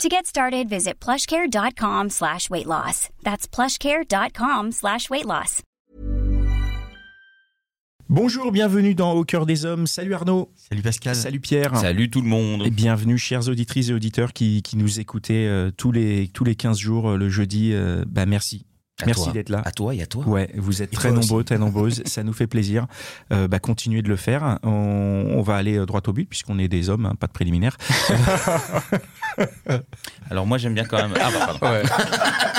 To get started, visit plushcare.com slash weight loss. That's plushcare.com slash weight loss. Bonjour, bienvenue dans Au cœur des hommes. Salut Arnaud. Salut Pascal. Salut Pierre. Salut tout le monde. Et bienvenue, chères auditrices et auditeurs qui, qui nous écoutez euh, tous, les, tous les 15 jours euh, le jeudi. euh, bah, merci. À Merci d'être là. À toi et à toi. Ouais, vous êtes Et très aussi. nombreux, très nombreuses. Ça nous fait plaisir. Euh, bah, continuez de le faire. On, on va aller euh, droit au but puisqu'on est des hommes, hein, pas de préliminaire. Alors moi j'aime bien quand même. Ah bah, pardon. Ouais.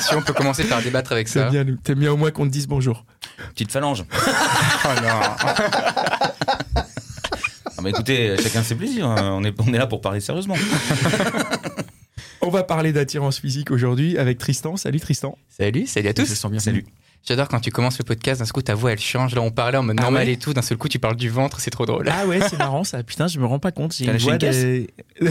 si on peut commencer par débattre avec ça. bien, t'aimes bien au moins qu'on te dise bonjour. Petite phalange. Oh non. Bah écoutez, chacun ses plaisirs. hein. On est, on est là pour parler sérieusement. On va parler d'attirance physique aujourd'hui avec Tristan. Salut Tristan. Salut, salut à Je tous. sens bien. Salut. J'adore quand tu commences le podcast, d'un seul coup ta voix elle change. Là on parlait en mode Ah normal ouais et tout, d'un seul coup tu parles du ventre, c'est trop drôle. Ah ouais, c'est marrant ça. Putain, je me rends pas compte. J'ai une voix de-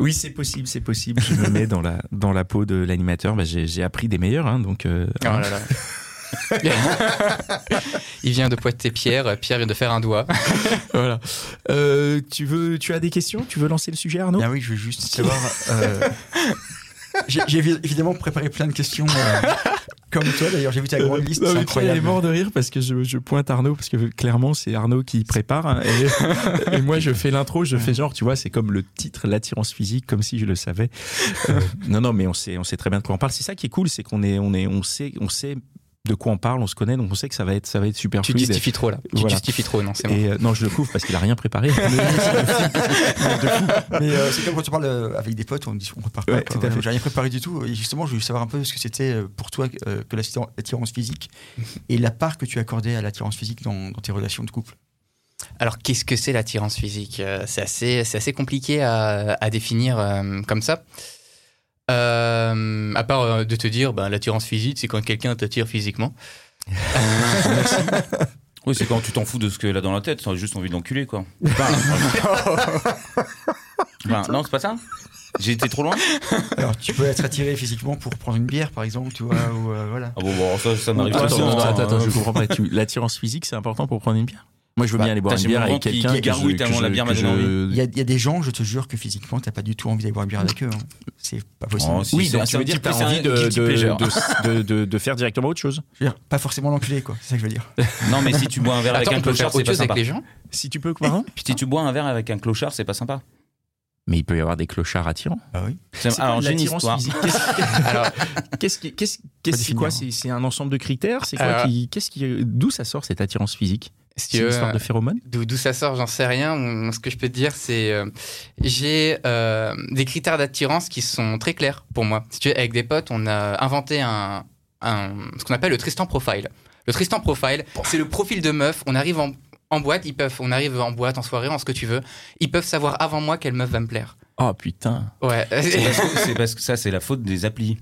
oui, c'est possible, c'est possible. Je me mets dans la, dans la peau de l'animateur. Bah, j'ai j'ai appris des meilleurs, hein, donc. euh, Oh là là. Il vient de pointer Pierre, Pierre vient de faire un doigt. voilà. Euh, tu veux, tu as des questions? Tu veux lancer le sujet, Arnaud? Bien oui, je veux juste savoir. euh, j'ai j'ai évi- évidemment préparé plein de questions. euh, comme toi d'ailleurs, j'ai vu ta grande liste, Non, il est incroyable. mort de rire parce que je, je pointe Arnaud parce que clairement c'est Arnaud qui prépare hein, et, et moi je fais l'intro, je fais genre tu vois c'est comme le titre l'attirance physique comme si je le savais. Euh, non non mais on sait on sait très bien de quoi on parle. C'est ça qui est cool, c'est qu'on est on est on sait on sait de quoi on parle, on se connaît donc on sait que ça va être ça va être super Tu fluide. justifies trop là. Tu Voilà. justifies trop, non, c'est bon. Et euh, non, je le couvre parce qu'il a rien préparé. Mais euh, c'est comme quand tu parles euh, avec des potes, on dit on repart pas. Ouais. J'ai rien préparé du tout. Et justement, je voulais savoir un peu ce que c'était pour toi euh, que l'attirance l'attirance physique et la part que tu accordais à l'attirance physique dans, dans tes relations de couple. Alors, qu'est-ce que c'est l'attirance physique C'est assez, c'est assez compliqué à, à définir euh, comme ça. Euh, à part euh, de te dire, ben, l'attirance physique, c'est quand quelqu'un t'attire physiquement. Oui, c'est quand tu t'en fous de ce qu'elle a dans la tête, t'as juste envie de l'enculer quoi. Enfin, non, c'est pas ça J'ai été trop loin Alors, tu peux être attiré physiquement pour prendre une bière, par exemple, tu vois, ou euh, voilà. Ah bon, bon, ça, ça m'arrive Attends, pas attends, souvent, attends, hein. attends, je comprends pas. Tu- L'attirance physique, c'est important pour prendre une bière? Moi, je veux Bah, bien aller boire une bière avec qui- quelqu'un qui je- tellement la bière m'a donné Il y, a, il y a des gens, je te jure, que physiquement, t'as pas du tout envie d'aller boire une bière avec eux. hein. C'est pas possible. Oh, si, Oui, c'est- donc tu un veux dire que tu as peu- envie de, un guilty de, pleasure. de, de- de- de faire directement autre chose Je veux dire, pas forcément l'enculer, quoi. C'est ça que je veux dire. Non, mais si tu bois un verre avec un clochard, c'est pas sympa. les gens Si tu peux, pardon Si tu bois un verre avec un clochard, c'est pas sympa. Mais il peut y avoir des clochards attirants. Ah oui. Alors quoi j'ai une histoire. Alors, Qu'est-ce qui- qu'est-ce- qu'est-ce- c'est quoi hein. C'est un ensemble de critères C'est quoi qui Qu'est-ce qui D'où ça sort cette attirance physique? Si C'est une veux, histoire de phéromones D'où d'où ça sort, j'en sais rien. Ce que je peux te dire, c'est euh, j'ai euh, des critères d'attirance qui sont très clairs pour moi. Si tu veux, avec des potes, on a inventé un, un- ce qu'on appelle le Tristan Profile. Le Tristan Profile, c'est le profil de meuf. On arrive en, en boîte, ils peuvent, on arrive en boîte, en soirée, en ce que tu veux. Ils peuvent savoir avant moi quelle meuf va me plaire. Oh putain Ouais. C'est parce, que, c'est parce que ça, c'est la faute des applis.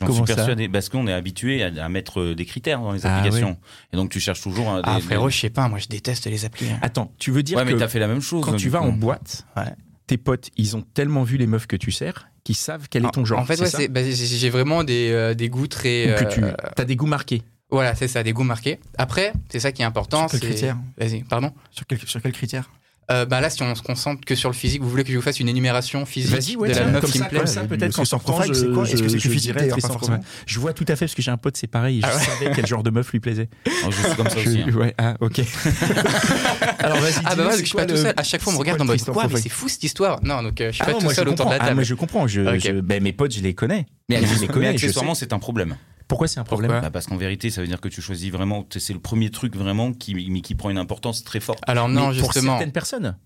J'en Comment suis ça persuadé. Parce qu'on est habitué à, à mettre euh, des critères dans les Ah applications. Et donc, tu cherches toujours un. ah des- frérot, des- je sais pas, moi je déteste les applis. hein. Attends, tu veux dire Ouais, mais que t'as fait la même chose. quand hein, tu vas coup. en boîte, Ouais. tes potes, ils ont tellement vu les meufs que tu sers qu'ils savent quel est ton genre. En fait, ouais, bah, j'ai vraiment des, euh, des goûts très. Que tu euh, as des goûts marqués. Voilà, c'est ça, des goûts marqués. Après, c'est ça qui est important. Sur quel critère? Vas-y, pardon. Sur quel, sur quel critère? Euh, bah là, si on se concentre que sur le physique, vous voulez que je vous fasse une énumération physique Vas-y, ouais, de la meuf comme qui ça, me plaît comme ça, Ouais, peut-être qu'en sortant, je, c'est quoi Est-ce que c'est je que dirais physique, Tristan pas forcément. Je vois tout à fait parce que j'ai un pote, c'est pareil. Je Ah ouais. savais quel genre de meuf lui plaisait. Je suis comme ça Je- aussi. hein. ouais, ah, ok. Alors vas-y. Ah bah c'est je suis pas tout seul. À chaque fois, on me regarde en le mode quoi, mais c'est fou cette histoire. Non, donc euh, je suis Ah pas tout je seul autour de la Ah, table. moi, je comprends. Je, je- ben, mes potes, je les connais. Mais, je les mais connais. je sais. accessoirement, c'est un problème. Pourquoi c'est un problème Bah, parce qu'en vérité, ça veut dire que tu choisis vraiment. C'est le premier truc vraiment qui, qui prend une importance très forte. Alors non, Mais pour justement. certaines personnes.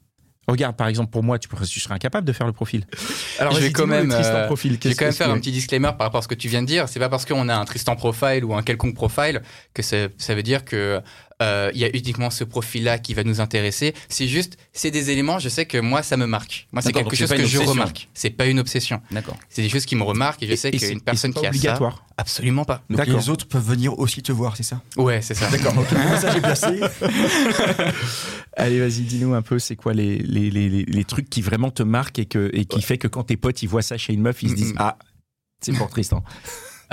Regarde, par exemple, pour moi, tu, serais incapable de faire le profil. Alors, Je vais quand même, euh, profil. Je vais Qu'est-ce quand même faire un petit disclaimer par rapport à ce que tu viens de dire. C'est pas parce qu'on a un Tristan Profile ou un quelconque profile que ça, ça veut dire que euh, il y a uniquement ce profil-là qui va nous intéresser. C'est juste, c'est des éléments, je sais que moi, ça me marque. Moi, c'est quelque chose que je obsession. remarque. C'est pas une obsession. D'accord. C'est des choses qui me remarquent et je sais Et- c'est- qu'une et personne qui a obligatoire. ça, absolument pas. Donc D'accord. les autres peuvent venir aussi te voir, c'est ça? Ouais, c'est ça. D'accord, ok, le message est placé. Allez, vas-y, dis-nous un peu, c'est quoi les, les, les, les- les trucs qui vraiment te marquent et, que, et qui fait que quand tes potes ils voient ça chez une meuf, ils se disent. Ah, c'est pour Tristan.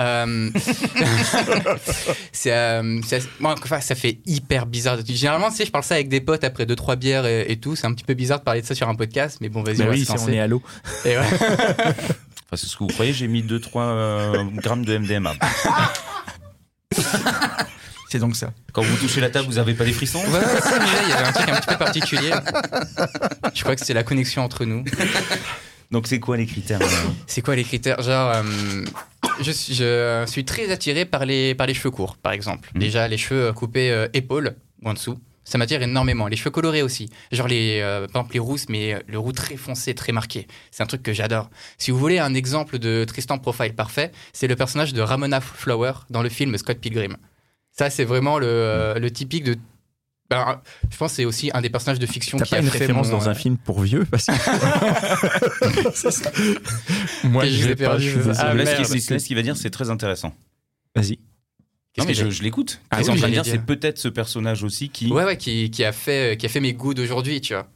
Euh, c'est, euh, c'est- enfin, ça fait hyper bizarre. de- Généralement, tu sais, je parle ça avec des potes après 2-3 bières et, et tout. C'est un petit peu bizarre de parler de ça sur un podcast, mais bon, vas-y, Bah on va oui, se si on est à l'eau. Et ouais. Enfin, c'est ce que vous croyez, j'ai mis 2-3 grammes de MDMA. C'est donc ça. Quand vous touchez la table, vous avez pas des frissons? Ouais, il y avait un truc un petit peu particulier. Je crois que c'est la connexion entre nous. Donc c'est quoi les critères euh C'est quoi les critères? Genre, euh, je, suis, je suis très attiré par les, par les cheveux courts, par exemple. Mhm. Déjà, les cheveux coupés euh, épaules ou en dessous. Ça m'attire énormément. Les cheveux colorés aussi. Genre, les, euh, par exemple, les rousses, mais euh, le roux très foncé, très marqué. C'est un truc que j'adore. Si vous voulez un exemple de Tristan Profile parfait, c'est le personnage de Ramona Flower dans le film Scott Pilgrim. Ça, c'est vraiment le, euh, le typique de. Ben, je pense que c'est aussi un des personnages de fiction qui pas a une référence mon, dans un euh, film pour vieux parce que... Moi, je l'ai vais pas, perdu, je. Ah, Là, ce là, qu'il va dire, c'est très intéressant. Vas-y. Non, mais je, l'écoute. Ah oui, en train de dire, c'est peut-être ce personnage aussi qui. Ouais, ouais, qui, qui a fait, qui a fait mes goûts d'aujourd'hui, tu vois.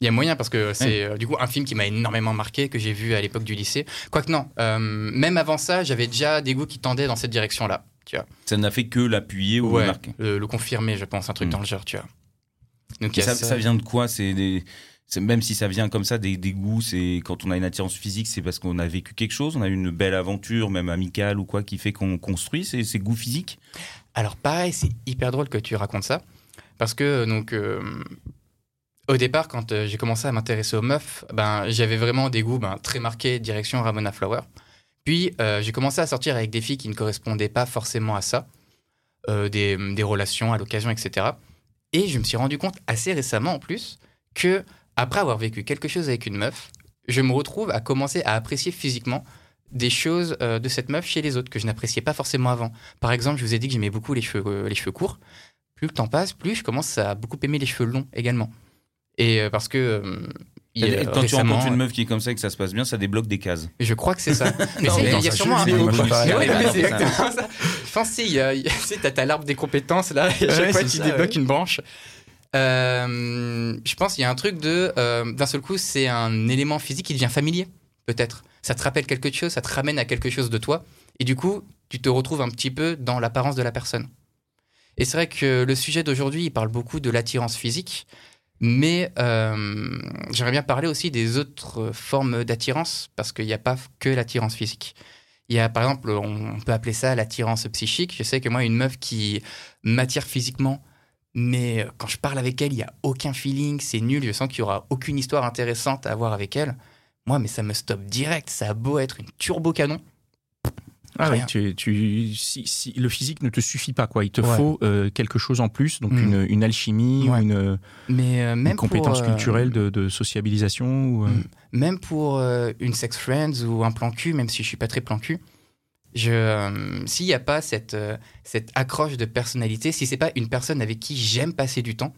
Il y a moyen parce que c'est euh, du coup un film qui m'a énormément marqué, que j'ai vu à l'époque du lycée. Quoique non, euh, même avant ça, j'avais déjà des goûts qui tendaient dans cette direction-là, tu vois. Ça n'a fait que l'appuyer ou Ouais, le marquer. le, le confirmer, je pense, un truc Mm. dans le genre, tu vois. Donc ça, ça vient de quoi? C'est des. Même si ça vient comme ça, des, des goûts, c'est quand on a une attirance physique, c'est parce qu'on a vécu quelque chose, on a eu une belle aventure, même amicale ou quoi, qui fait qu'on construit ces, ces goûts physiques? Alors pareil, c'est hyper drôle que tu racontes ça, parce que donc euh, au départ, quand euh, j'ai commencé à m'intéresser aux meufs, ben j'avais vraiment des goûts ben, très marqués direction Ramona Flower. Puis euh, j'ai commencé à sortir avec des filles qui ne correspondaient pas forcément à ça, euh, des, relations à l'occasion, etc. Et je me suis rendu compte assez récemment en plus que après avoir vécu quelque chose avec une meuf, je me retrouve à commencer à apprécier physiquement des choses euh, de cette meuf chez les autres que je n'appréciais pas forcément avant. Par exemple, je vous ai dit que j'aimais beaucoup les cheveux, les cheveux courts. Plus le temps passe, plus je commence à beaucoup aimer les cheveux longs également. Et parce que Et quand tu rencontres une meuf qui est comme ça et que ça se passe bien, ça débloque des cases. je crois que c'est ça. mais il y a sûrement un. je pense si, sais, t'as ta l'arbre des compétences là, et à chaque fois tu débloques une branche. Euh, je pense qu'il y a un truc de. euh, D'un seul coup, c'est un élément physique qui devient familier, peut-être. Ça te rappelle quelque chose, ça te ramène à quelque chose de toi. Et du coup, tu te retrouves un petit peu dans l'apparence de la personne. Et c'est vrai que le sujet d'aujourd'hui, il parle beaucoup de l'attirance physique. Mais euh, j'aimerais bien parler aussi des autres formes d'attirance, parce qu'il n'y a pas que l'attirance physique. Il y a, par exemple, on peut appeler ça l'attirance psychique. Je sais que moi, une meuf qui m'attire physiquement, mais quand je parle avec elle, il n'y a aucun feeling, c'est nul, je sens qu'il n'y aura aucune histoire intéressante à avoir avec elle. Moi, mais ça me stoppe direct. Ça a beau être une turbo canon. Ah oui, tu, tu, si, si le physique ne te suffit pas, quoi. Il te Ouais. faut euh, quelque chose en plus, donc Mm. une, une alchimie Ouais. ou une, Mais euh, même une compétence pour, euh, culturelle de, de sociabilisation. Ou, euh, Mm. Même pour euh, une sex friends ou un plan cul, même si je suis pas très plan cul, je, euh, s'il n'y a pas cette, euh, cette accroche de personnalité, si c'est pas une personne avec qui j'aime passer du temps,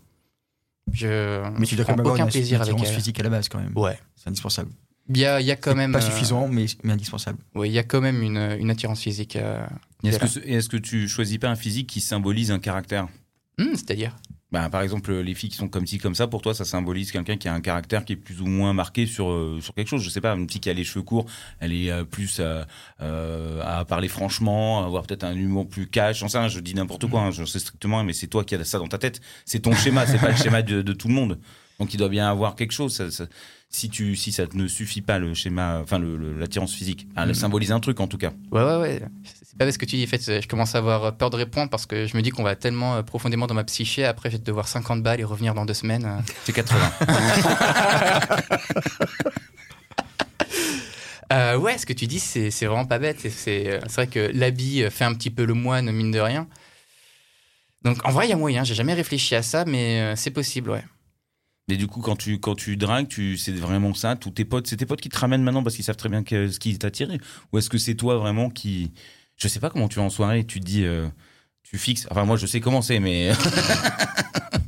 je Mais tu dois prends quand même avoir aucun une plaisir avec elle. physique à la base quand même. Ouais. C'est indispensable. Il y a, il y a quand même. Pas euh, suffisant, mais, mais indispensable. ouais, il y a quand même une, une attirance physique. euh, Et Est-ce que, est-ce que tu choisis pas un physique qui symbolise un caractère? Hmm, C'est-à-dire? Bah, par exemple, les filles qui sont comme ci, comme ça, pour toi, ça symbolise quelqu'un qui a un caractère qui est plus ou moins marqué sur, euh, sur quelque chose. Je sais pas, une fille qui a les cheveux courts, elle est euh, plus euh, euh, à parler franchement, à avoir peut-être un humour plus cash. Rien, je dis n'importe quoi, hein, je sais strictement, mais c'est toi qui as ça dans ta tête. C'est ton schéma, c'est pas le schéma de, de tout le monde. Donc il doit bien avoir quelque chose. ça- ça- si, tu, si ça ne suffit pas, le schéma, enfin l'attirance physique, elle Mhm. symbolise un truc en tout cas. Ouais, ouais, ouais. C'est pas parce que tu dis, en fait, je commence à avoir peur de répondre parce que je me dis qu'on va tellement euh, profondément dans ma psyché. Après, je vais devoir 50 balles et revenir dans deux semaines. euh. C'est 80. Euh, ouais, ce que tu dis, c'est vraiment pas bête. C'est euh, c'est vrai que l'habit fait un petit peu le moine, mine de rien. Donc, en vrai, il y a moyen. J'ai jamais réfléchi à ça, mais c'est possible, ouais. Et du coup, quand tu, quand tu dragues, tu, c'est vraiment ça Tous tes potes, c'est tes potes qui te ramènent maintenant parce qu'ils savent très bien ce qui t'a attiré Ou est-ce que c'est toi vraiment qui. Je sais pas comment tu es en soirée tu te dis. euh, tu fixes. Enfin, moi, je sais comment c'est, mais.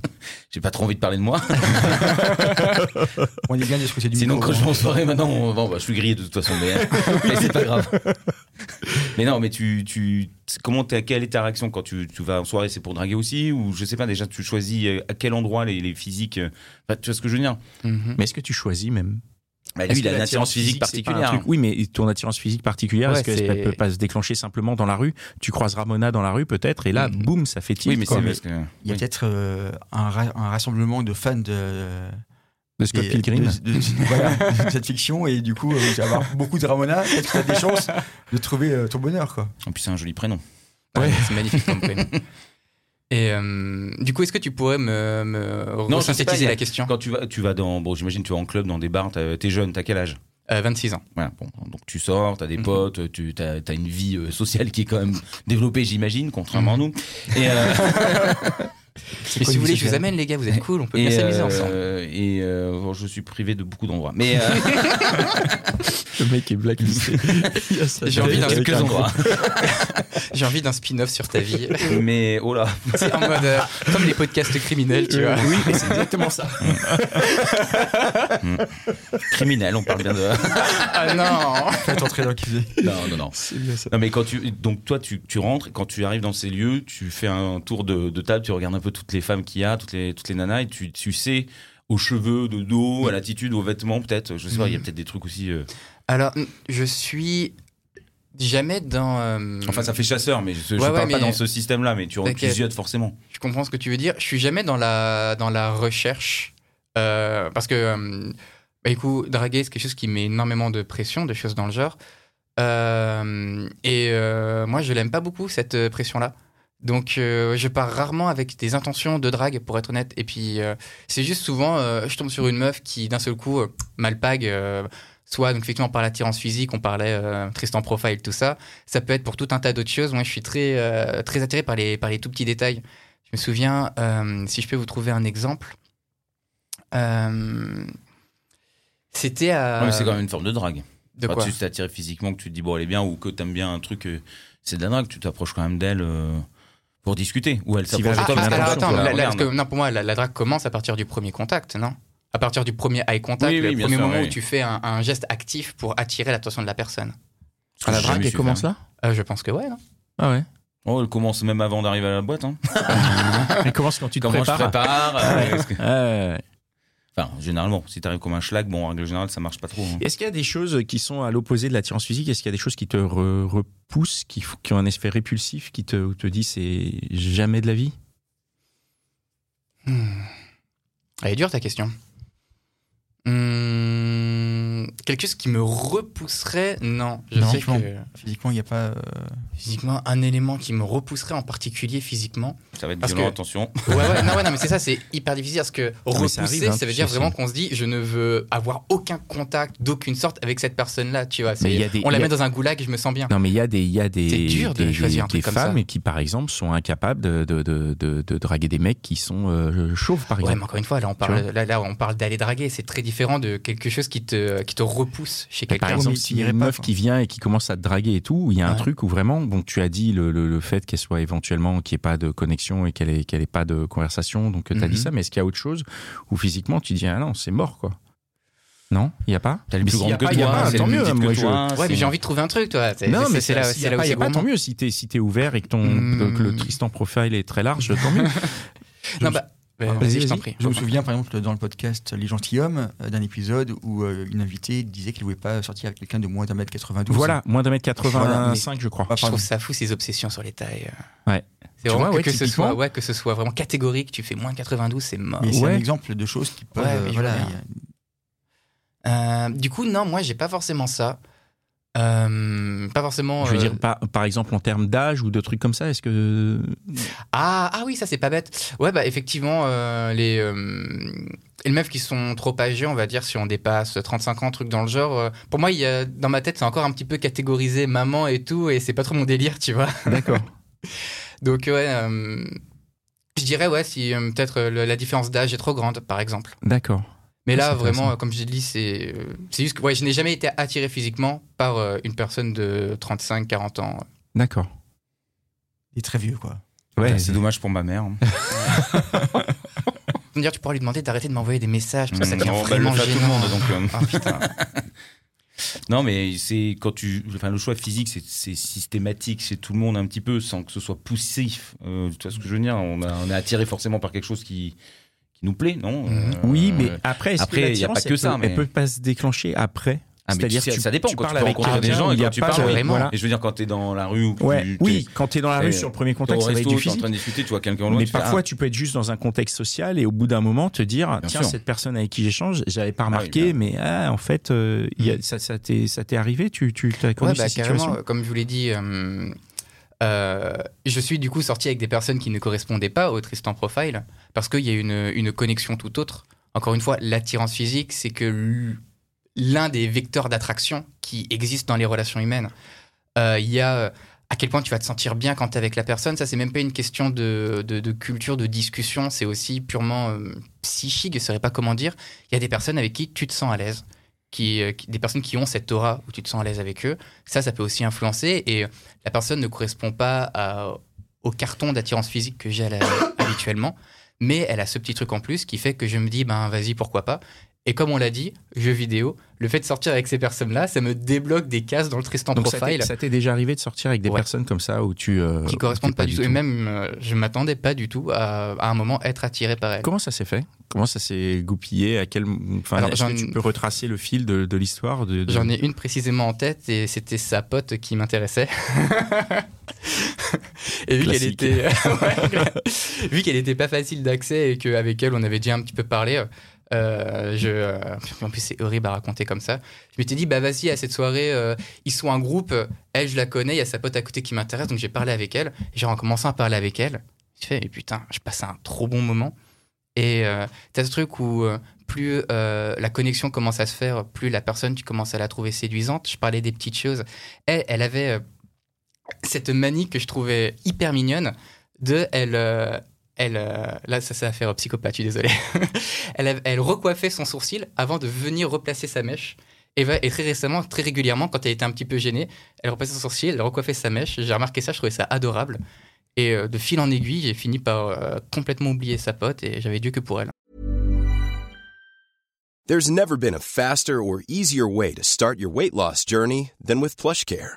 J'ai pas trop envie de parler de moi. On est bien de ce côté du Sinon, micro, quand je vais hein. en soirée, maintenant, on- bon, bah, je suis grillé de toute façon, mais, mais c'est pas grave. Mais non, mais tu, tu, comment t'es, quelle est ta réaction quand tu, tu vas en soirée? C'est pour draguer aussi? Ou je sais pas déjà tu choisis euh, à quel endroit les, les physiques euh, enfin, Tu vois ce que je veux dire? Mhm. Mais est-ce que tu choisis même bah, Lui, il a une attirance physique particulière. truc- Oui, mais ton attirance physique particulière, Ouais, est-ce qu'elle c'est- peut pas se déclencher simplement dans la rue? Tu croises Ramona dans la rue peut-être, et là, Mm. boum, ça fait tilt. Oui, mais quoi. c'est parce que. Il y a oui. peut-être euh, un, ra- un rassemblement de fans de, de Scott Pilgrim. de, de- voilà, de cette fiction et du coup, euh, tu vas avoir beaucoup de Ramona. Peut-être que tu as des chances de trouver euh, ton bonheur. Quoi? En plus, c'est un joli prénom. Ouais, c'est magnifique comme prénom. Et euh, du coup, est-ce que tu pourrais me, me Non, je sais pas, synthétiser la question Quand tu vas, tu vas dans. Bon, j'imagine, tu vas en club, dans des bars, t'es jeune, t'as quel âge? Euh, 26 ans. Voilà, bon, donc tu sors, t'as des Mhm. potes, tu as, une vie euh, sociale qui est quand même développée, j'imagine, contrairement à nous. Et, euh, Mais quoi si vous voulez, je vous amène, les gars, vous êtes cool, on peut et, bien s'amuser ensemble. Et euh, bon, je suis privé de beaucoup d'endroits. Mais euh, Le mec est blacklisté. Il y a ça. J'ai envie d'un quelques endroits. J'ai envie d'un spin-off sur ta vie. mais oh là, C'est en mode euh, comme les podcasts criminels, tu vois. Oui, mais c'est exactement ça. criminel, on parle bien de. Ah non Faites entrer dans l'accusé. non, non, non. C'est bien ça. Non, mais quand tu. Donc, toi, tu, tu rentres, quand tu arrives dans ces lieux, tu fais un tour de, de table, tu regardes un peu toutes les femmes qu'il y a, toutes les, toutes les nanas, et tu, tu sais aux cheveux, de dos, à l'attitude, aux vêtements, peut-être. Je sais pas, il y a peut-être des trucs aussi. euh, Alors, je suis jamais dans. euh, Enfin, ça fait chasseur, mais je, je Ouais, parle pas dans ce système-là, mais tu, T'inquiète. ziotes forcément. Je comprends ce que tu veux dire. Je suis jamais dans la, dans la recherche. euh, parce que, euh, bah, écoute, draguer, c'est quelque chose qui met énormément de pression, de choses dans le genre. Euh, et euh, moi, je l'aime pas beaucoup, cette euh, pression-là. Donc, euh, je pars rarement avec des intentions de drague, pour être honnête. Et puis, euh, c'est juste souvent, euh, je tombe sur une meuf qui, d'un seul coup, m'alpague. soit, donc, effectivement, par l'attirance physique, on parlait Tristan Profile, tout ça. Ça peut être pour tout un tas d'autres choses. Moi, je suis très, très attiré par les, par les tout petits détails. Je me souviens, si je peux vous trouver un exemple, c'était à. Ouais, mais c'est quand même une forme de drague. De Quand quoi tu t'es attiré physiquement, que tu te dis bon, elle est bien, ou que t'aimes bien un truc, c'est de la drague, tu t'approches quand même d'elle pour discuter. Ou elle s'approche Ah, parce attends, tu la- la la- parce que, regardes. non, pour moi, la, la drague commence à partir du premier contact, non? À partir du premier eye contact, Oui, le oui, bien premier sûr, moment oui. où tu fais un, un geste actif pour attirer l'attention de la personne. À la drague, elle commence là? Euh, je pense que ouais, non? Ah ouais. Oh, elle commence même avant d'arriver à la boîte. Hein. Elle commence quand tu te Comment prépares. je prépare euh, que- Ah. Enfin, généralement, si t'arrives comme un schlag, bon, en règle générale, ça marche pas trop. hein. Est-ce qu'il y a des choses qui sont à l'opposé de l'attirance physique? Est-ce qu'il y a des choses qui te re- repoussent, qui ont un effet répulsif, qui te, te dit c'est jamais de la vie? Hmm. Elle est dure ta question. Hmm, quelque chose qui me repousserait Non, je Non, sais franchement. que Physiquement, il n'y a pas. euh, physiquement, un élément qui me repousserait en particulier physiquement. Ça va être Parce violent, que- attention. Ouais, ouais, non, ouais, non, mais c'est ça, c'est hyper difficile parce que repousser, ça arrive, hein, ça veut dire sais, vraiment qu'on se dit, je ne veux avoir aucun contact d'aucune sorte avec cette personne-là, tu vois. c'est- Mais il y a des- on la il y a- met dans un goulag et je me sens bien. Non, mais il y a des, il y a des, C'est dur de des, choisir un des comme femmes ça. qui, par exemple, sont incapables de, de, de, de, de draguer des mecs qui sont euh, chauves, par Ouais, exemple. mais encore une fois, là, on parle, là, là, on parle d'aller draguer. C'est très différent de quelque chose qui te, qui te repousse chez Mais Par quelqu'un. exemple, s'il y a une meuf qui vient et qui commence à te draguer et tout, il y a un Ouais. truc où vraiment, bon, tu as dit le, le, le fait qu'elle soit éventuellement, qu'il n'y ait pas de connexion et qu'elle ait, qu'elle ait pas de conversation, donc tu as dit Mhm. ça, mais est-ce qu'il y a autre chose où physiquement tu dis, ah non, c'est mort, quoi? Non, il n'y a pas? T'as les Mais plus a grandes que toi, pas, c'est tant mieux, moi, je-. Ouais, mais j'ai envie de trouver un truc, toi. Non, mais c'est là, c'est a là où pas, il y c'est a pas, gros tant mieux si t'es si t'es ouvert et que ton Hmm. que le Tristan profile est très large, tant mieux. Non, bah, euh, Vas-y, vas-y, je prie. Je me souviens, par exemple, dans le podcast Les Gentilshommes, euh, d'un épisode où euh, une invitée disait qu'elle ne voulait pas sortir avec quelqu'un de moins d'un mètre 92. Voilà, moins d'un mètre 85, je crois. Ah, Je pardon. trouve ça fou ces obsessions sur les tailles. euh. Ouais. C'est Tu vraiment vois, que, ouais, que ce soit, ouais, que ce soit vraiment catégorique. Tu fais moins 92, c'est mort. Mais c'est Ouais. un exemple de choses qui peuvent. Euh, voilà, a- Euh, du coup, non, moi, j'ai pas forcément ça. Euh, pas forcément. Je veux euh, dire, par, par exemple, en termes d'âge ou de trucs comme ça, est-ce que. Ah, ah oui, ça c'est pas bête. Ouais, bah effectivement, euh, les, les meufs qui sont trop âgées, on va dire, si on dépasse 35 ans, truc dans le genre, pour moi, il y a, dans ma tête, c'est encore un petit peu catégorisé maman et tout, et c'est pas trop mon délire, tu vois. D'accord. Donc, ouais, je dirais, ouais, si peut-être la différence d'âge est trop grande, par exemple. D'accord. Mais Ouais, là, c'est vraiment, comme j'ai dit, c'est euh, c'est juste que ouais, je n'ai jamais été attiré physiquement par euh, une personne de 35-40 ans. D'accord. Il est très vieux, quoi. Ouais, c'est dommage pour ma mère. hein. dire, tu pourras lui demander d'arrêter de m'envoyer des messages parce que ça devient Non, bah, elle vraiment le à tout le gênant. monde, donc, euh, Ah, putain. Non, mais c'est quand tu. Enfin, le choix physique, c'est- c'est systématique chez tout le monde un petit peu, sans que ce soit poussif. Euh, tu vois ce que je veux dire? On, a- on est attiré forcément par quelque chose qui, qui nous plaît, non Mhm. Euh, Oui, mais après, est-ce après, que il y a pas que elle ça, peut- mais- Elle peut pas se déclencher après? Ah, mais C'est-à-dire tu sais, tu- ça dépend tu quand parles tu avec rencontrer des gens il y a tu pas parles. vraiment. voilà. Et je veux dire, quand t'es dans la rue ou que Ouais, tu- oui, quand tu es dans la rue sur le premier t'es contact, ça va être es en train de discuter, tu vois quelqu'un loin, Mais tu fais, parfois, ah, tu peux être juste dans un contexte social et au bout d'un moment te dire Bien tiens, sûr. cette personne avec qui j'échange, j'avais pas oui, remarqué, mais ah, en fait, euh, y a- ça, ça t'est arrivé Tu, tu as connu Ouais, bah, situation? euh, comme je vous l'ai dit, euh, euh, je suis du coup sorti avec des personnes qui ne correspondaient pas au Tristan Profile parce qu'il y a une, une connexion tout autre. Encore une fois, l'attirance physique, c'est que l'un des vecteurs d'attraction qui existent dans les relations humaines. Euh, Il y a euh, à quel point tu vas te sentir bien quand tu es avec la personne. Ça, c'est même pas une question de, de- culture, de discussion. C'est aussi purement psychique. Je ne saurais pas comment dire. Il y a des personnes avec qui tu te sens à l'aise. Euh, qui- des personnes qui ont cette aura où tu te sens à l'aise avec eux. Ça, ça peut aussi influencer. Et euh, la personne ne correspond pas au carton d'attirance physique que j'ai habituellement. Mais elle a ce petit truc en plus qui fait que je me dis, ben vas-y, pourquoi pas. Et comme on l'a dit, jeux vidéo, le fait de sortir avec ces personnes-là, ça me débloque des cases dans le Tristan Donc Profile ça t'est déjà arrivé de sortir avec des Ouais. personnes comme ça où tu euh, qui correspondent pas, du tout. Et même, euh, je m'attendais pas du tout à, à un moment être attiré par elle. Comment ça s'est fait? Comment ça s'est goupillé? À quel enfin, est-ce que tu peux retracer le fil de, de l'histoire de, de- J'en ai une précisément en tête et c'était sa pote qui m'intéressait. et vu qu'elle était, Ouais, vu qu'elle était pas facile d'accès et qu'avec elle on avait déjà un petit peu parlé, euh, je, euh, en plus c'est horrible à raconter comme ça. Je m'étais dit bah vas-y à cette soirée euh, ils sont un groupe, elle je la connais, il y a sa pote à côté qui m'intéresse donc j'ai parlé avec elle. J'ai en commençant à parler avec elle, je fais putain je passais un trop bon moment. Et t'as ce truc où plus la connexion commence à se faire, plus la personne, tu commences à la trouver séduisante. Je parlais des petites choses. Elle, elle avait cette manie que je trouvais hyper mignonne de elle. Elle, euh, là, ça, ça va faire psychopathe, je suis désolé. elle, elle recoiffait son sourcil avant de venir replacer sa mèche. Et, très récemment, très régulièrement, quand elle était un petit peu gênée, elle replaçait son sourcil, elle recoiffait sa mèche. J'ai remarqué ça, je trouvais ça adorable. Et euh, de fil en aiguille, j'ai fini par euh, complètement oublier sa pote et j'avais Dieu que pour elle. There's never been a faster or easier way to start your weight loss journey than with PlushCare.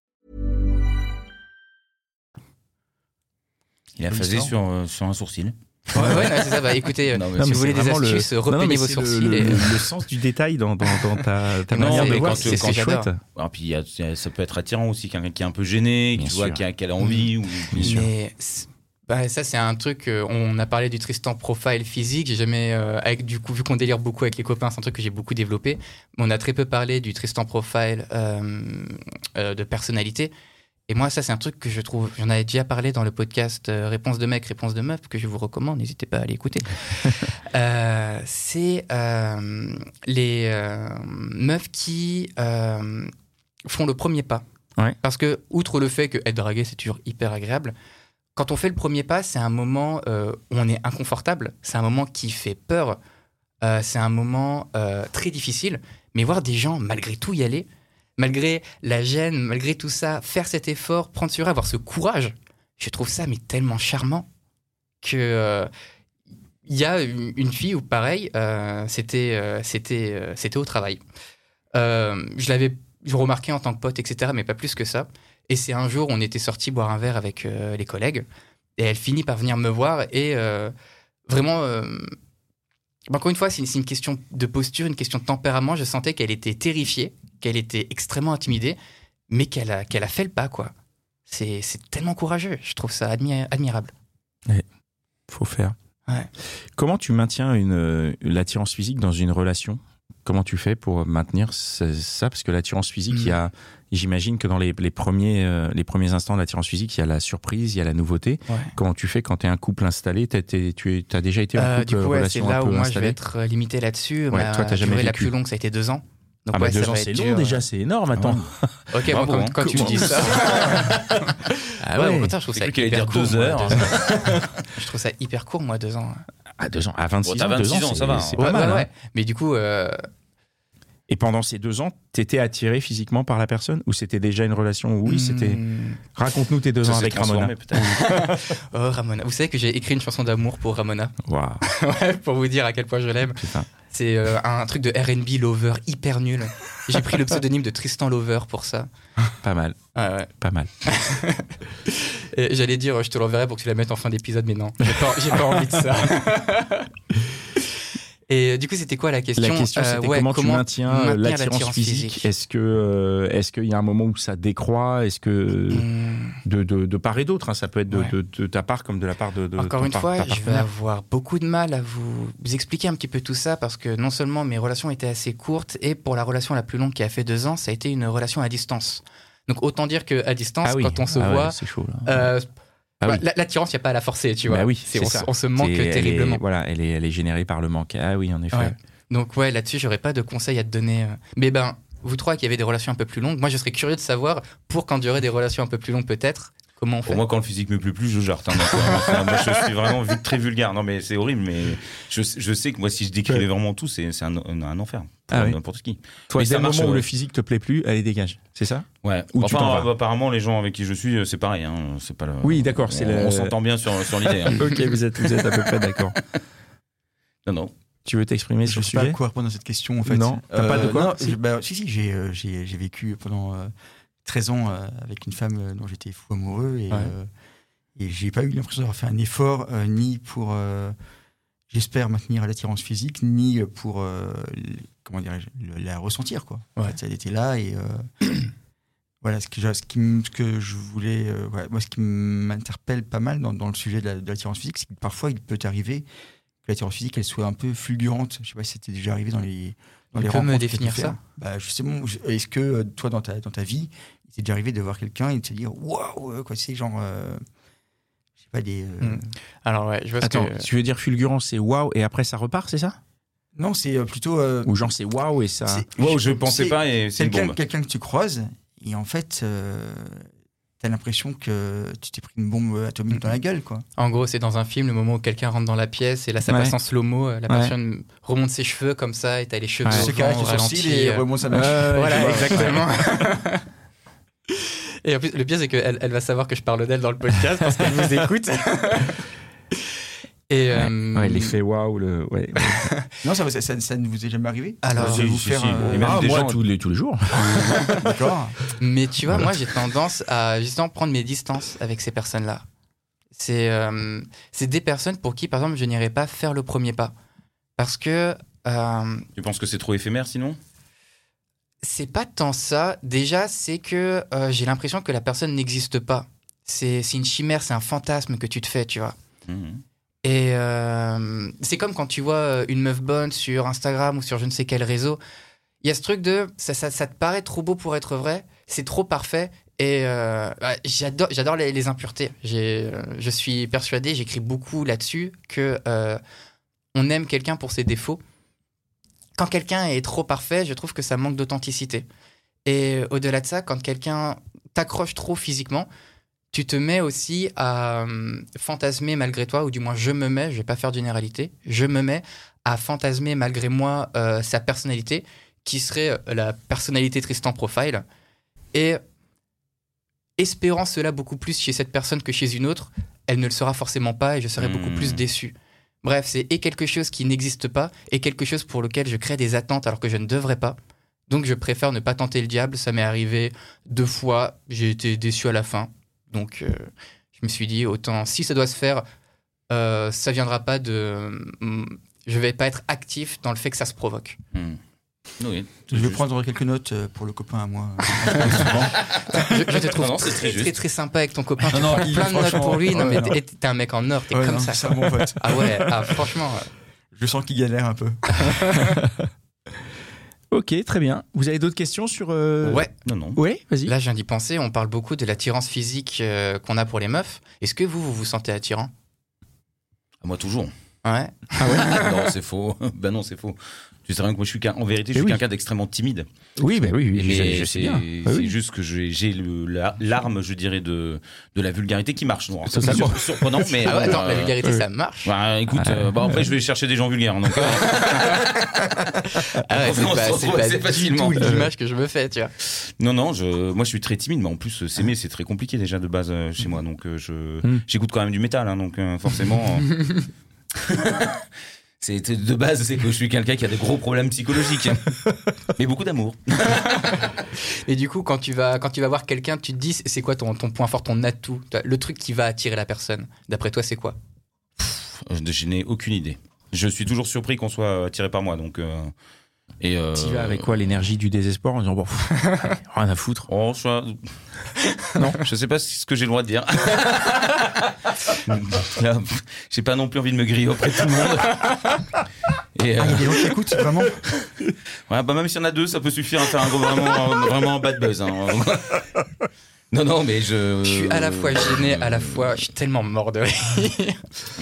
Il a phasé sur, euh, sur un sourcil. Ouais, ouais, c'est ça. Bah, écoutez, euh, Non, si vous voulez des le- astuces, Non, non, repeignez vos le- sourcils. Le, et- le- le sens du détail dans, dans, dans ta, ta Non, manière mais de voir, quand c'est chouette. Ah, puis il y a- ça peut être attirant aussi, quelqu'un qui est un peu gêné, qui voit sûr. qui a, envie. Ou... Bien sûr. Mais c'est- bah, ça, c'est un truc. euh, on a parlé du Tristan profile physique. J'ai jamais, euh, avec du coup, vu qu'on délire beaucoup avec les copains, c'est un truc que j'ai beaucoup développé. On a très peu parlé du Tristan profile euh, euh, de personnalité. Et moi, ça, c'est un truc que je trouve. J'en avais déjà parlé dans le podcast euh, Réponse de mec, Réponse de meuf, que je vous recommande. N'hésitez pas à aller écouter. Euh, c'est euh, les euh, meufs qui font le premier pas. Ouais. Parce que, outre le fait que être dragué, c'est toujours hyper agréable, quand on fait le premier pas, c'est un moment où on est inconfortable, c'est un moment qui fait peur, c'est un moment très difficile, mais voir des gens malgré tout y aller, malgré la gêne, malgré tout ça, faire cet effort, prendre sur eux, avoir ce courage, je trouve ça mais tellement charmant que euh, il y a une, fille où pareil, euh, c'était euh, c'était euh, c'était au travail. Euh, je l'avais remarqué en tant que pote, etc., mais pas plus que ça. Et c'est un jour, on était sorti boire un verre avec euh, les collègues, et elle finit par venir me voir, et euh, vraiment, bah, encore une fois, c'est une, question de posture, une question de tempérament. Je sentais qu'elle était terrifiée, qu'elle était extrêmement intimidée, mais qu'elle a, a fait le pas, quoi. C'est tellement courageux, je trouve ça admi- admirable. faut faire. Ouais. Comment tu maintiens une, l'attirance physique dans une relation? Comment tu fais pour maintenir ça? Parce que l'attirance physique, il y a, j'imagine que dans les, les premiers, euh, les premiers instants de l'attirance physique, il y a la surprise, il y a la nouveauté. Ouais. Comment tu fais quand tu es un couple installé? Tu as déjà été en Euh, couple, du coup, ouais, c'est là où moi je installée? vais être euh, limité là-dessus. Ouais, Ma toi, t'as jamais durée la vécu. plus longue, ça a été deux ans. Donc, Ah bah ouais, deux ans, c'est long dur. déjà, c'est énorme. Attends. Ok, bon, quand, hein. quand tu me dis ça. Ah ouais, ouais. au contraire, je trouve ça hyper dire court. deux moi, heures. deux ans. je trouve ça hyper court, moi, deux ans. À deux ans, à 26 Bon, ans, deux 26 ans, c'est- ça va, C'est hein. pas Ouais, mal. ouais, hein. Mais du coup, euh, Et pendant ces deux ans, t'étais attiré physiquement par la personne ou c'était déjà une relation où oui, c'était. hmm, Raconte-nous tes deux Ça ans avec Ramona. Oh, Ramona. Vous savez que j'ai écrit une chanson d'amour pour Ramona. Waouh, Ouais, pour vous dire à quel point je l'aime. C'est euh, un truc de RB Lover hyper nul. J'ai pris le pseudonyme de Tristan Lover pour ça. Pas mal, Ouais, ouais. pas mal. J'allais dire, je te l'enverrai pour que tu la mettes en fin d'épisode, mais non, j'ai pas, j'ai pas envie de ça. Et euh, du coup, c'était quoi la question La question, Euh, c'était ouais, comment, tu maintiens euh, l'attirance physique, Est-ce que est-ce qu'il y a un moment où ça décroît? Est-ce que Hmm, de, de, de part et d'autre hein, Ça peut être de, Ouais. de, de ta part comme de la part de. Encore une fois, je vais avoir beaucoup de mal à vous vous expliquer un petit peu tout ça parce que non seulement mes relations étaient assez courtes et pour la relation la plus longue qui a fait deux ans, ça a été une relation à distance. Donc autant dire qu'à distance, Ah oui. quand on se Ah ouais, voit, c'est chaud. Là. euh, Ah bah, oui. la- l'attirance, il n'y a pas à la forcer, tu vois. Bah oui, C'est- c'est on, ça. se- on se manque C'est- elle est- terriblement. voilà, elle est, elle est générée par le manque. Ah oui, en effet. Ouais. Donc ouais, là-dessus, j'aurais pas de conseils à te donner. euh. Mais ben, vous trois qui avez des relations un peu plus longues, moi je serais curieux de savoir, pour quand il y aurait des relations un peu plus longues peut-être, comment on fait? Pour moi, quand le physique me plaît plus, je jarte. hein. Euh, enfin, moi, je suis vraiment vu- très vulgaire. Non, mais c'est horrible. Mais je, je sais que moi, si je décrivais vraiment tout, c'est c'est un, un, un enfer. Pour Ah oui. n'importe qui. Toi, dès le moment où ouais. le physique te plaît plus, allez dégage. C'est ça? Ouais. Ou tu enfin, euh, apparemment, les gens avec qui je suis, euh, c'est pareil. Hein. C'est pas le... Oui, d'accord, On, le- on s'entend bien sur, sur l'idée. hein. Ok, vous êtes, vous êtes à peu près d'accord. Non, non. Tu veux t'exprimer Je sur ne le sais pas sujet? quoi répondre à cette question en fait. Non, t'as pas de quoi? non, Si. je- bah, si, si, j'ai euh, j'ai- vécu pendant euh, 13 ans euh, avec une femme euh, dont j'étais fou amoureux et, Ouais. euh, et j'ai pas eu l'impression d'avoir fait un effort euh, ni pour, euh, j'espère, maintenir l'attirance physique, ni pour, euh, comment dirais-je, la ressentir quoi. En Ouais. fait, elle était là et euh, voilà ce que, ce, qui ce que je voulais, euh, moi ce qui m'interpelle pas mal dans, dans le sujet de la- de l'attirance physique, c'est que parfois il peut arriver que l'attirance physique elle soit un peu fulgurante. Je sais pas si c'était déjà arrivé dans les dans les me rencontres tu définir ça bah, justement, est-ce que euh, toi, dans ta, dans ta vie, il t'est déjà arrivé de voir quelqu'un et de te dire waouh, euh, quoi, c'est genre, euh, pas, des. euh, Mm. Alors ouais, je vois ce Attends, que... tu veux dire fulgurant, c'est waouh et après ça repart, c'est ça? Non, c'est euh, plutôt. euh, Ou genre c'est waouh et ça. Wow, je pensais pas et c'est une Quelqu'un bombe. quelqu'un que tu croises et en fait, euh, t'as l'impression que tu t'es pris une bombe atomique dans la gueule, quoi. En gros, c'est dans un film, le moment où quelqu'un rentre dans la pièce et là, ça Ouais. passe en slow-mo, la Ouais. personne remonte ses cheveux comme ça et t'as les cheveux Ouais. au vent, au ralenti. et remonte sa Voilà, exactement. Et en plus, le pire, c'est qu'elle elle va savoir que je parle d'elle dans le podcast parce qu'elle vous écoute. Et Ouais, euh, ouais, l'effet waouh, le. Ouais. Non, ça, ça, ça, ça ne vous est jamais arrivé Alors, si, vous faire. si. euh, Et même Ah, des moi, gens- tous les, tous les jours. D'accord. Mais tu vois, moi, j'ai tendance à justement prendre mes distances avec ces personnes-là. C'est euh, c'est des personnes pour qui, par exemple, je n'irai pas faire le premier pas. Parce que euh, Tu penses que c'est trop éphémère sinon? C'est pas tant ça. Déjà, c'est que euh, j'ai l'impression que la personne n'existe pas. C'est une chimère, c'est un fantasme que tu te fais, tu vois. Mhm. Et euh, c'est comme quand tu vois euh, une meuf bonne sur Instagram ou sur je ne sais quel réseau. Il y a ce truc de ça, ça, ça te paraît trop beau pour être vrai, c'est trop parfait. Et euh, ouais, j'adore, j'adore les, les impuretés. Je suis persuadé, j'écris beaucoup là-dessus que on aime quelqu'un pour ses défauts. Quand quelqu'un est trop parfait, je trouve que ça manque d'authenticité. Et au-delà de ça, quand quelqu'un t'accroche trop physiquement, tu te mets aussi à euh, fantasmer malgré toi, ou du moins je me mets, je vais pas faire de généralité, je me mets à fantasmer malgré moi euh, sa personnalité, qui serait euh, la personnalité Tristan Profile, et espérant cela beaucoup plus chez cette personne que chez une autre, elle ne le sera forcément pas et je serai beaucoup Hmm. plus déçu. Bref, c'est et quelque chose qui n'existe pas, et quelque chose pour lequel je crée des attentes alors que je ne devrais pas. Donc je préfère ne pas tenter le diable, ça m'est arrivé deux fois, j'ai été déçu à la fin. Donc, euh, je me suis dit, autant, si ça doit se faire, euh, ça viendra pas de. mm, je vais pas être actif dans le fait que ça se provoque. Mhm. Oui. Je vais Juste. prendre quelques notes euh, pour le copain à moi. Je, je te trouve Non, non, c'est très, très très, juste. très, sympa avec ton copain. Non, tu non, prends il- plein de notes pour lui. Non, mais t'es t'es un mec en or, t'es Ouais, comme non, ça. C'est quoi. un bon pote. Ah ouais, ah, franchement. Je sens qu'il galère un peu. Ok, très bien. Vous avez d'autres questions sur. euh, Ouais. Non, non. Ouais, vas-y. Là, je viens d'y penser. On parle beaucoup de l'attirance physique euh, qu'on a pour les meufs. Est-ce que vous, vous vous sentez attirant? Moi, toujours. Ouais? non, c'est faux. ben non, c'est faux. Tu sais rien que moi, je suis qu'un- en vérité, je Mais suis oui. quelqu'un d'extrêmement timide. Oui, bah oui, oui, Mais je, je sais c'est bien. Bah c'est oui. juste que j'ai la- l'arme, je dirais, de, de la vulgarité qui marche. Non, c'est Totalement. sur- surprenant, mais. Ah ouais, attends, euh, la vulgarité, ouais. ça marche. bah, écoute, euh, bah, après, je vais chercher des gens vulgaires. Donc, euh, Ah ouais, c'est pas, pas du facilement. tout l'image que je me fais, tu vois. non, non, je, moi, je suis très timide, mais en plus, s'aimer, c'est très compliqué déjà de base euh, chez moi. Donc, euh, je Mm. j'écoute quand même du métal, hein, donc euh, forcément. C'est de base, c'est que je suis quelqu'un qui a des gros problèmes psychologiques, mais beaucoup d'amour. Et du coup, quand tu vas, quand tu vas voir quelqu'un, tu te dis, c'est quoi ton, ton point fort, ton atout? Le truc qui va attirer la personne. D'après toi, c'est quoi? Je, je n'ai aucune idée. Je suis toujours surpris qu'on soit attiré par moi, donc. euh, et euh, Tu vas avec quoi L'énergie du désespoir en disant bon, pff, rien à foutre. Oh, je... non, je sais pas ce que j'ai le droit de dire. Là, j'ai pas non plus envie de me griller auprès de tout le monde. Et, euh, Ah, il y a des gens qui écoutent, vraiment ouais, bah même s'il y en a deux, ça peut suffire à faire un gros, vraiment, vraiment un bad buzz. hein. Non, non, mais je. Je suis à la fois gêné, à la fois, je suis tellement mort de rire.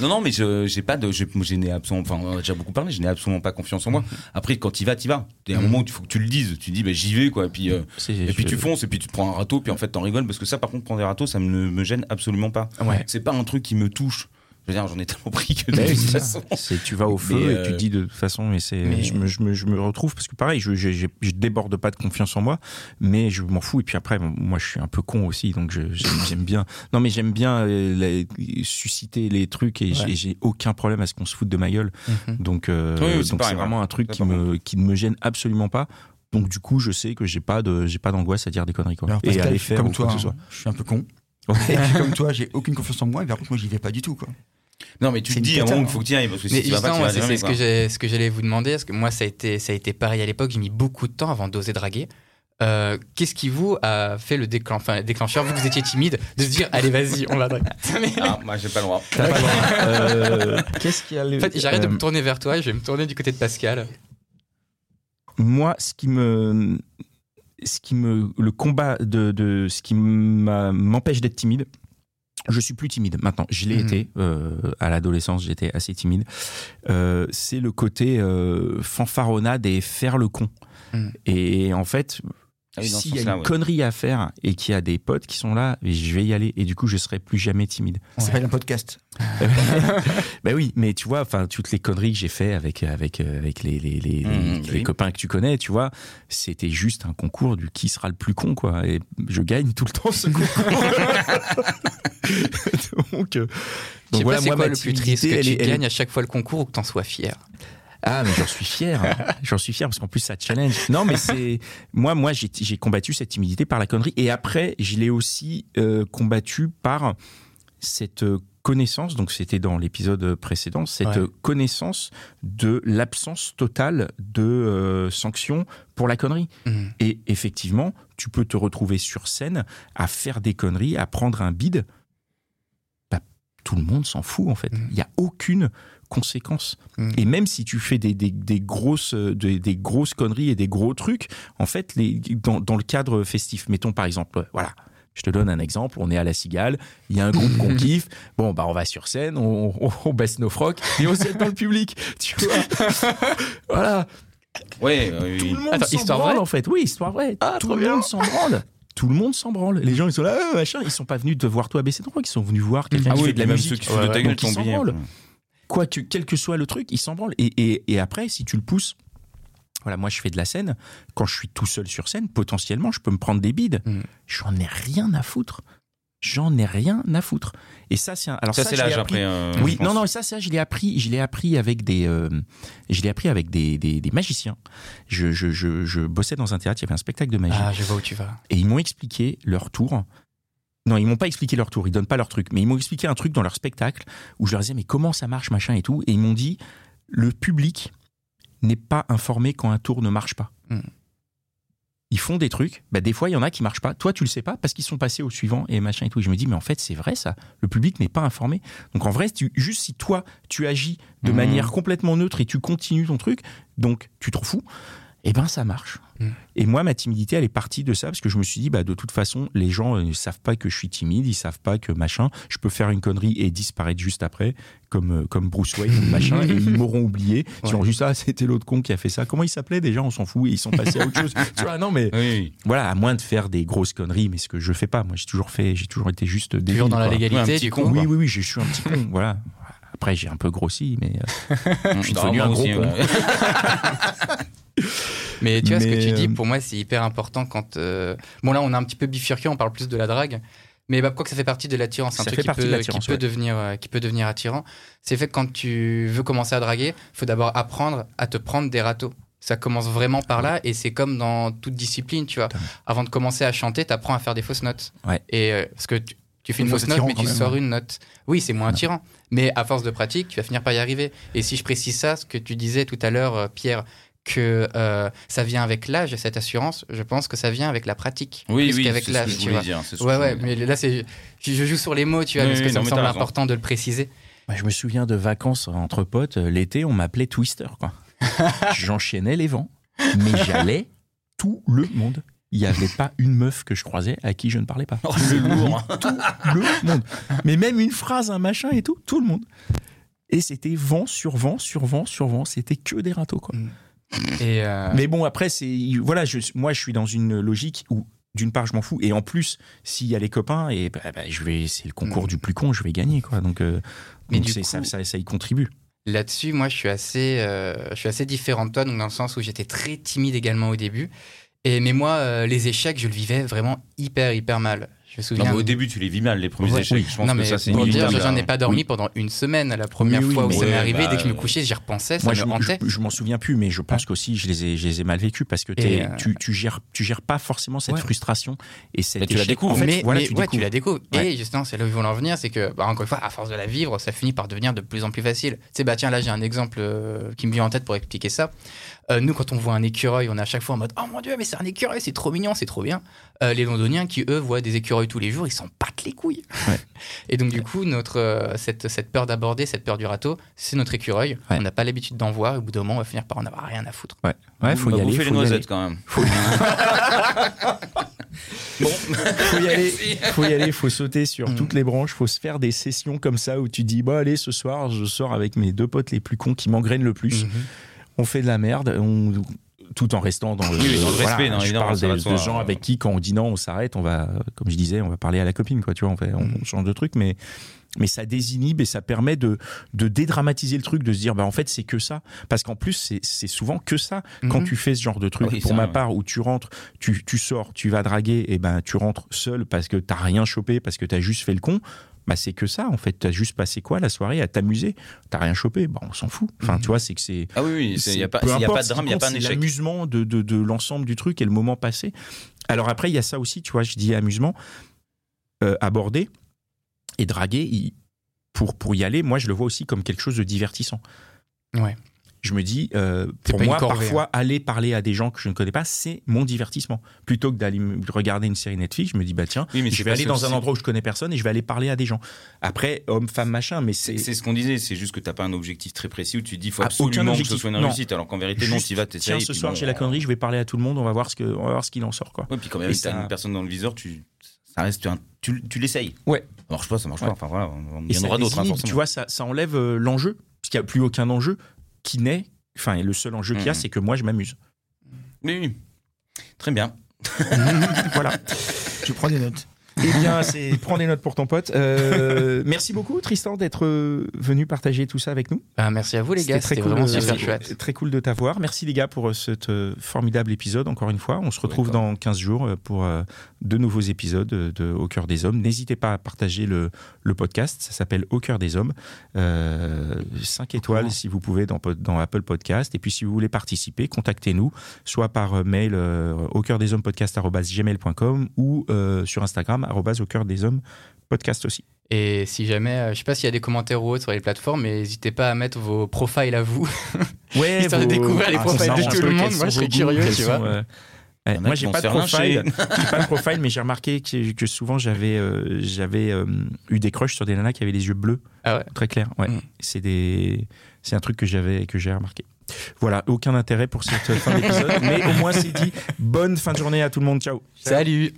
Non, non, mais je j'ai pas de, je, je n'ai absolument, enfin, on a déjà beaucoup parlé, je n'ai absolument pas confiance en moi. Après, quand tu vas, tu vas. Il y a un moment où il faut que tu le dises. Tu dis, bah, j'y vais, quoi. Et puis, euh, et puis tu fonces, et puis tu te prends un râteau, puis en fait, t'en rigoles, parce que ça, par contre, prendre des râteaux, ça ne me gêne absolument pas. Ouais. C'est pas un truc qui me touche. Je veux dire, j'en ai tellement pris que de oui, toute c'est façon. ça. C'est tu vas au feu Mais, et tu euh, dis de toute façon mais c'est mais- je, me, je, me, je me retrouve parce que pareil je, je, je, je déborde pas de confiance en moi mais je m'en fous. Et puis après moi je suis un peu con aussi donc je- j'aime j'aime bien. Non mais j'aime bien euh, la- susciter les trucs et j'ai- j'ai aucun problème à ce qu'on se foute de ma gueule. Donc euh, Oui, oui, c'est donc c'est vraiment un truc qui me qui ne me gêne absolument pas. Donc du coup je sais que j'ai pas de j'ai pas d'angoisse à dire des conneries quoi. Alors, et à les je suis faire comme ou quoi toi, que ce soit. Hein, je suis un peu con. Ouais. Et puis, comme toi, j'ai aucune confiance en moi, et par contre, moi, j'y vais pas du tout, quoi. Non, mais tu te dis à un cata, moment qu'il faut que tu y ailles, parce que Mais si tu vas pas, c'est ce que ce que j'allais vous demander, parce que moi, ça a été, ça a été pareil à l'époque. J'ai mis beaucoup de temps avant d'oser draguer. Euh, Qu'est-ce qui vous a fait le déclen- enfin, le déclencheur, que vous étiez timide, de se dire, allez, vas-y, on va draguer Mais- Ah, moi, j'ai pas le droit. Euh, qu'est-ce qu'il y a le- En fait, j'arrête de euh, me tourner vers toi et je vais me tourner du côté de Pascal. moi, ce qui me, ce qui me, le combat de, de ce qui m'empêche d'être timide, je suis plus timide maintenant. Je l'ai Mhm. été euh, à l'adolescence, j'étais assez timide. Euh, c'est le côté euh, fanfaronnade et faire le con. Mhm. Et en fait, Ah oui, s'il y a une ouais. connerie à faire et qu'il y a des potes qui sont là, je vais y aller. Et du coup, je serai plus jamais timide. Ça s'appelle un podcast. Ben oui, mais tu vois, enfin toutes les conneries que j'ai fait avec avec euh, avec les les, les, Mmh, les- oui. les copains que tu connais, tu vois, c'était juste un concours du qui sera le plus con quoi. Et je gagne tout le temps ce concours. donc euh, donc voilà, moi quoi ma le plus triste, que tu elle gagnes à chaque fois le concours ou que t'en sois fier? Ah mais j'en suis fier, hein. j'en suis fier parce qu'en plus ça challenge. Non mais c'est moi moi j'ai combattu cette timidité par la connerie et après je l'ai aussi euh, combattu par cette euh, connaissance donc c'était dans l'épisode précédent cette Ouais. connaissance de l'absence totale de euh, sanctions pour la connerie. Mhm. Et effectivement, tu peux te retrouver sur scène à faire des conneries, à prendre un bide. Tout le monde s'en fout en fait. Il Mhm. n'y a aucune conséquence. Mhm. Et même si tu fais des, des, des grosses, euh, des, des grosses conneries et des gros trucs, en fait, les, dans, dans le cadre festif, mettons par exemple, euh, voilà. Je te donne un exemple, on est à la cigale, il y a un groupe qu'on kiffe, bon bah on va sur scène, on, on, on baisse nos frocs et on jette dans le public, tu vois. voilà, Ouais, euh, tout oui. le monde Attends, s'en histoire branle vraie en fait. Oui, histoire vraie. tout trop le bien. monde s'en branle. Tout le monde s'en branle. Les gens ils sont là, ah, machin. Ils sont pas venus te voir toi baisser ton. Ils sont venus voir quelqu'un Ah qui oui, fait de la même musique. ceux qui de Ouais, gueule donc ils s'en branlent. Quoi que, quel que soit le truc, ils s'en branlent. Et, et, et après, si tu le pousses, voilà, moi je fais de la scène. Quand je suis tout seul sur scène, potentiellement, je peux me prendre des bides. Mm. J'en ai rien à foutre. J'en ai rien à foutre. Et ça, c'est un. Alors Ça, ça, c'est l'âge appris- après. euh, oui, non, non, ça, ça, je l'ai appris, je l'ai appris avec des, euh, je l'ai appris avec des, des, des magiciens. Je, je, je, je bossais dans un théâtre, il y avait un spectacle de magie, Ah, je vois où tu vas. et ils m'ont expliqué leur tour. Non, ils m'ont pas expliqué leur tour, ils donnent pas leur truc, mais ils m'ont expliqué un truc dans leur spectacle où je leur disais mais comment ça marche, machin et tout, et ils m'ont dit le public n'est pas informé quand un tour ne marche pas. Hmm. Ils font des trucs, bah des fois il y en a qui marchent pas. Toi tu le sais pas parce qu'ils sont passés au suivant et machin et tout. Et je me dis mais en fait c'est vrai ça. Le public n'est pas informé. Donc en vrai tu, juste si toi tu agis de Mhm. manière complètement neutre et tu continues ton truc, donc tu t'en fous. Eh ben ça marche. Mm. Et moi, ma timidité, elle est partie de ça parce que je me suis dit, bah de toute façon, les gens euh, ne savent pas que je suis timide, ils savent pas que machin. Je peux faire une connerie et disparaître juste après, comme euh, comme Bruce Wayne machin, et ils m'auront oublié. Ils auront juste ah c'était l'autre con qui a fait ça. Comment il s'appelait déjà? On s'en fout et ils sont passés à autre chose. tu vois Non mais Oui. voilà, à moins de faire des grosses conneries, mais ce que je fais pas. Moi, j'ai toujours fait, j'ai toujours été juste débile, Toujours dans la quoi. Ouais, un légalité, petit con. Oui, oui, oui, je suis un petit con. Voilà. Après, j'ai un peu grossi, mais euh, Je suis devenu un gros con. Mais tu vois, ce que tu dis, euh, pour moi, c'est hyper important quand. euh, Bon, là, on a un petit peu bifurqué, on parle plus de la drague. Mais bah, quoi que ça fait partie de l'attirance, un Ça truc qui peut, de l'attirance, qui, peut ouais. devenir, euh, qui peut devenir attirant. C'est fait que quand tu veux commencer à draguer, il faut d'abord apprendre à te prendre des râteaux. Ça commence vraiment par là et c'est comme dans toute discipline, tu vois. Avant de commencer à chanter, tu apprends à faire des fausses notes. Ouais. Et euh, parce que tu, tu fais une fausse note, mais tu sors une note. Oui, c'est moins attirant. Mais à force de pratique, tu vas finir par y arriver. Et si je précise ça, ce que tu disais tout à l'heure, Pierre, que euh, ça vient avec l'âge, cette assurance, je pense que ça vient avec la pratique. Oui, oui, c'est ce que l'âge, je voulais dire. ce que Ouais, je ouais, mais là, c'est, je je joue sur les mots, tu vois, Oui, parce que ça non, me semble important de le préciser. Bah, je me souviens de vacances entre potes. euh, L'été, on m'appelait Twister. quoi. J'enchaînais les vents, mais j'allais tout le monde. Il n'y avait pas une meuf que je croisais à qui je ne parlais pas. Oh, c'est lourd. hein. Tout le monde. Mais même une phrase, un machin et tout, tout le monde. Et c'était vent sur vent sur vent sur vent. C'était que des râteaux. Quoi. Et euh, Mais bon, après, c'est voilà, je, moi, je suis dans une logique où, d'une part, je m'en fous, et en plus, s'il y a les copains, et bah, bah, je vais, c'est le concours du plus con, je vais gagner, quoi. Donc, euh, donc coup- ça, ça, ça y contribue. Là-dessus, moi, je suis assez, euh, je suis assez différent de toi, donc dans le sens où j'étais très timide également au début. Et mais moi, les échecs, je le vivais vraiment hyper, hyper mal. Je me Non, souviens. mais au début, tu les vis mal, les premiers Ouais. échecs. Je pense non, que mais ça, c'est pour dire, j'en ai pas dormi Oui. pendant une semaine la première Oui, oui, fois où ça m'est arrivé. bah, Dès que je me couchais, j'y repensais, ça Moi, me je, hantait. je, je m'en souviens plus, mais je pense qu'aussi, je les ai, je les ai mal vécus parce que euh, tu, tu gères, tu gères pas forcément cette Ouais. frustration et cette Mais tu la découvres. En fait, mais voilà, mais tu ouais, découvres. tu la découvres. Ouais. Et justement, c'est là où ils vont en venir, c'est que, bah, encore une fois, à force de la vivre, ça finit par devenir de plus en plus facile. Tu sais, bah tiens, là j'ai un exemple euh, qui me vient en tête pour expliquer ça. Euh, nous, quand on voit un écureuil, on est à chaque fois en mode Oh mon dieu, mais c'est un écureuil, c'est trop mignon, c'est trop bien. Euh, les Londoniens qui, eux, voient des écureuils tous les jours, ils s'en battent les couilles. Ouais. Et donc, du coup, notre, euh, cette, cette peur d'aborder, cette peur du râteau, c'est notre écureuil. Ouais. On n'a pas l'habitude d'en voir, et au bout d'un moment, on va finir par en avoir rien à foutre. Ouais, ouais, faut On y va aller. Faut les y aller. noisettes quand même. Faut faut y aller, faut y aller, faut sauter sur Mm. toutes les branches, faut se faire des sessions comme ça où tu dis bon allez ce soir je sors avec mes deux potes les plus cons qui m'engrainent le plus, Mhm. On fait de la merde, on tout en restant dans le, Oui, dans le voilà, respect, non, je évidemment, parle de, gens euh. avec qui quand on dit non on s'arrête, on va comme je disais on va parler à la copine quoi, tu vois, on, fait, on Mhm. change de truc mais mais ça désinhibe et ça permet de, de dédramatiser le truc, de se dire bah en fait c'est que ça, parce qu'en plus c'est- souvent que ça quand Mhm. tu fais ce genre de truc. Oui, Pour ça, ma ouais. part, où tu rentres, tu, tu sors, tu vas draguer, et ben tu rentres seul parce que t'as rien chopé, parce que t'as juste fait le con. Bah c'est que ça en fait. T'as juste passé quoi la soirée à t'amuser? T'as rien chopé? Bah on s'en fout. Enfin Mhm. tu vois c'est que c'est. Ah oui, oui, il n'y a, pas- y a pas de drame, il n'y a pas un échec. L'amusement de, de, de l'ensemble du truc et le moment passé. Alors après il y a ça aussi. Tu vois je dis amusement euh, aborder et draguer. il- pour pour y aller, moi je le vois aussi comme quelque chose de divertissant. Ouais. Je me dis, euh, pour moi, corvée, hein. parfois, aller parler à des gens que je ne connais pas, c'est mon divertissement. Plutôt que d'aller regarder une série Netflix, je me dis, bah tiens, Oui, mais je vais aller dans un endroit où je connais personne et je vais aller parler à des gens. Après, homme, femme, machin, mais c'est. C'est ce qu'on disait, c'est juste que t'as pas un objectif très précis où tu te dis il faut Ah, absolument que ce soit une non. réussite, alors qu'en vérité non, Juste, tu vas Tiens, t'essayer. ce soir, j'ai la euh, connerie, je vais parler à tout le monde, on va voir ce que, on va voir ce qu'il en sort, quoi. Ouais, puis quand même, si t'as ça- une personne dans le viseur, tu, ça reste, un- tu, tu l'essayes. Ouais. Ça marche pas, ça marche Ouais. pas. Enfin voilà, on- y en aura d'autres, hein, tu vois, ça, ça enlève euh, l'enjeu, parce qu'il n'y a plus aucun enjeu qui naît. Enfin, et le seul enjeu qu'il y a, Mhm. c'est que moi, je m'amuse. Oui, oui. Très bien. voilà. Je prends des notes. Eh bien, c'est prends des notes pour ton pote. Euh, merci beaucoup, Tristan, d'être euh, venu partager tout ça avec nous. Bah, merci à vous, les gars. C'était cool, vraiment super chouette. Très cool de t'avoir. Merci les gars pour euh, cet euh, formidable épisode. Encore une fois, on se retrouve dans 15 jours pour de nouveaux épisodes de Au cœur des hommes. N'hésitez pas à partager le, le podcast. Ça s'appelle Au cœur des hommes. Euh, 5 étoiles si vous pouvez dans, Apple Podcast. Et puis si vous voulez participer, contactez-nous soit par mail euh, au cœur des hommes podcast@gmail.com ou sur Instagram arrobase au cœur des hommes podcast aussi. Et si jamais, euh, je sais pas s'il y a des commentaires ou autres sur les plateformes, mais n'hésitez pas à mettre vos profiles à vous. Ouais, Histoire de découvrir les Ah, profils c'est de tout le monde. Moi, je serais vos curieux, tu sont, vois. euh, ouais, moi, j'ai pas de profile. j'ai pas de profile, mais j'ai remarqué que, que souvent j'avais euh, j'avais euh, eu des crushs sur des nanas qui avaient les yeux bleus, Ah ouais. très clairs. Ouais, Mm. c'est des c'est un truc que j'avais que j'ai remarqué. Voilà, aucun intérêt pour cette fin d'épisode, mais au moins c'est dit. Bonne fin de journée à tout le monde. Ciao. Salut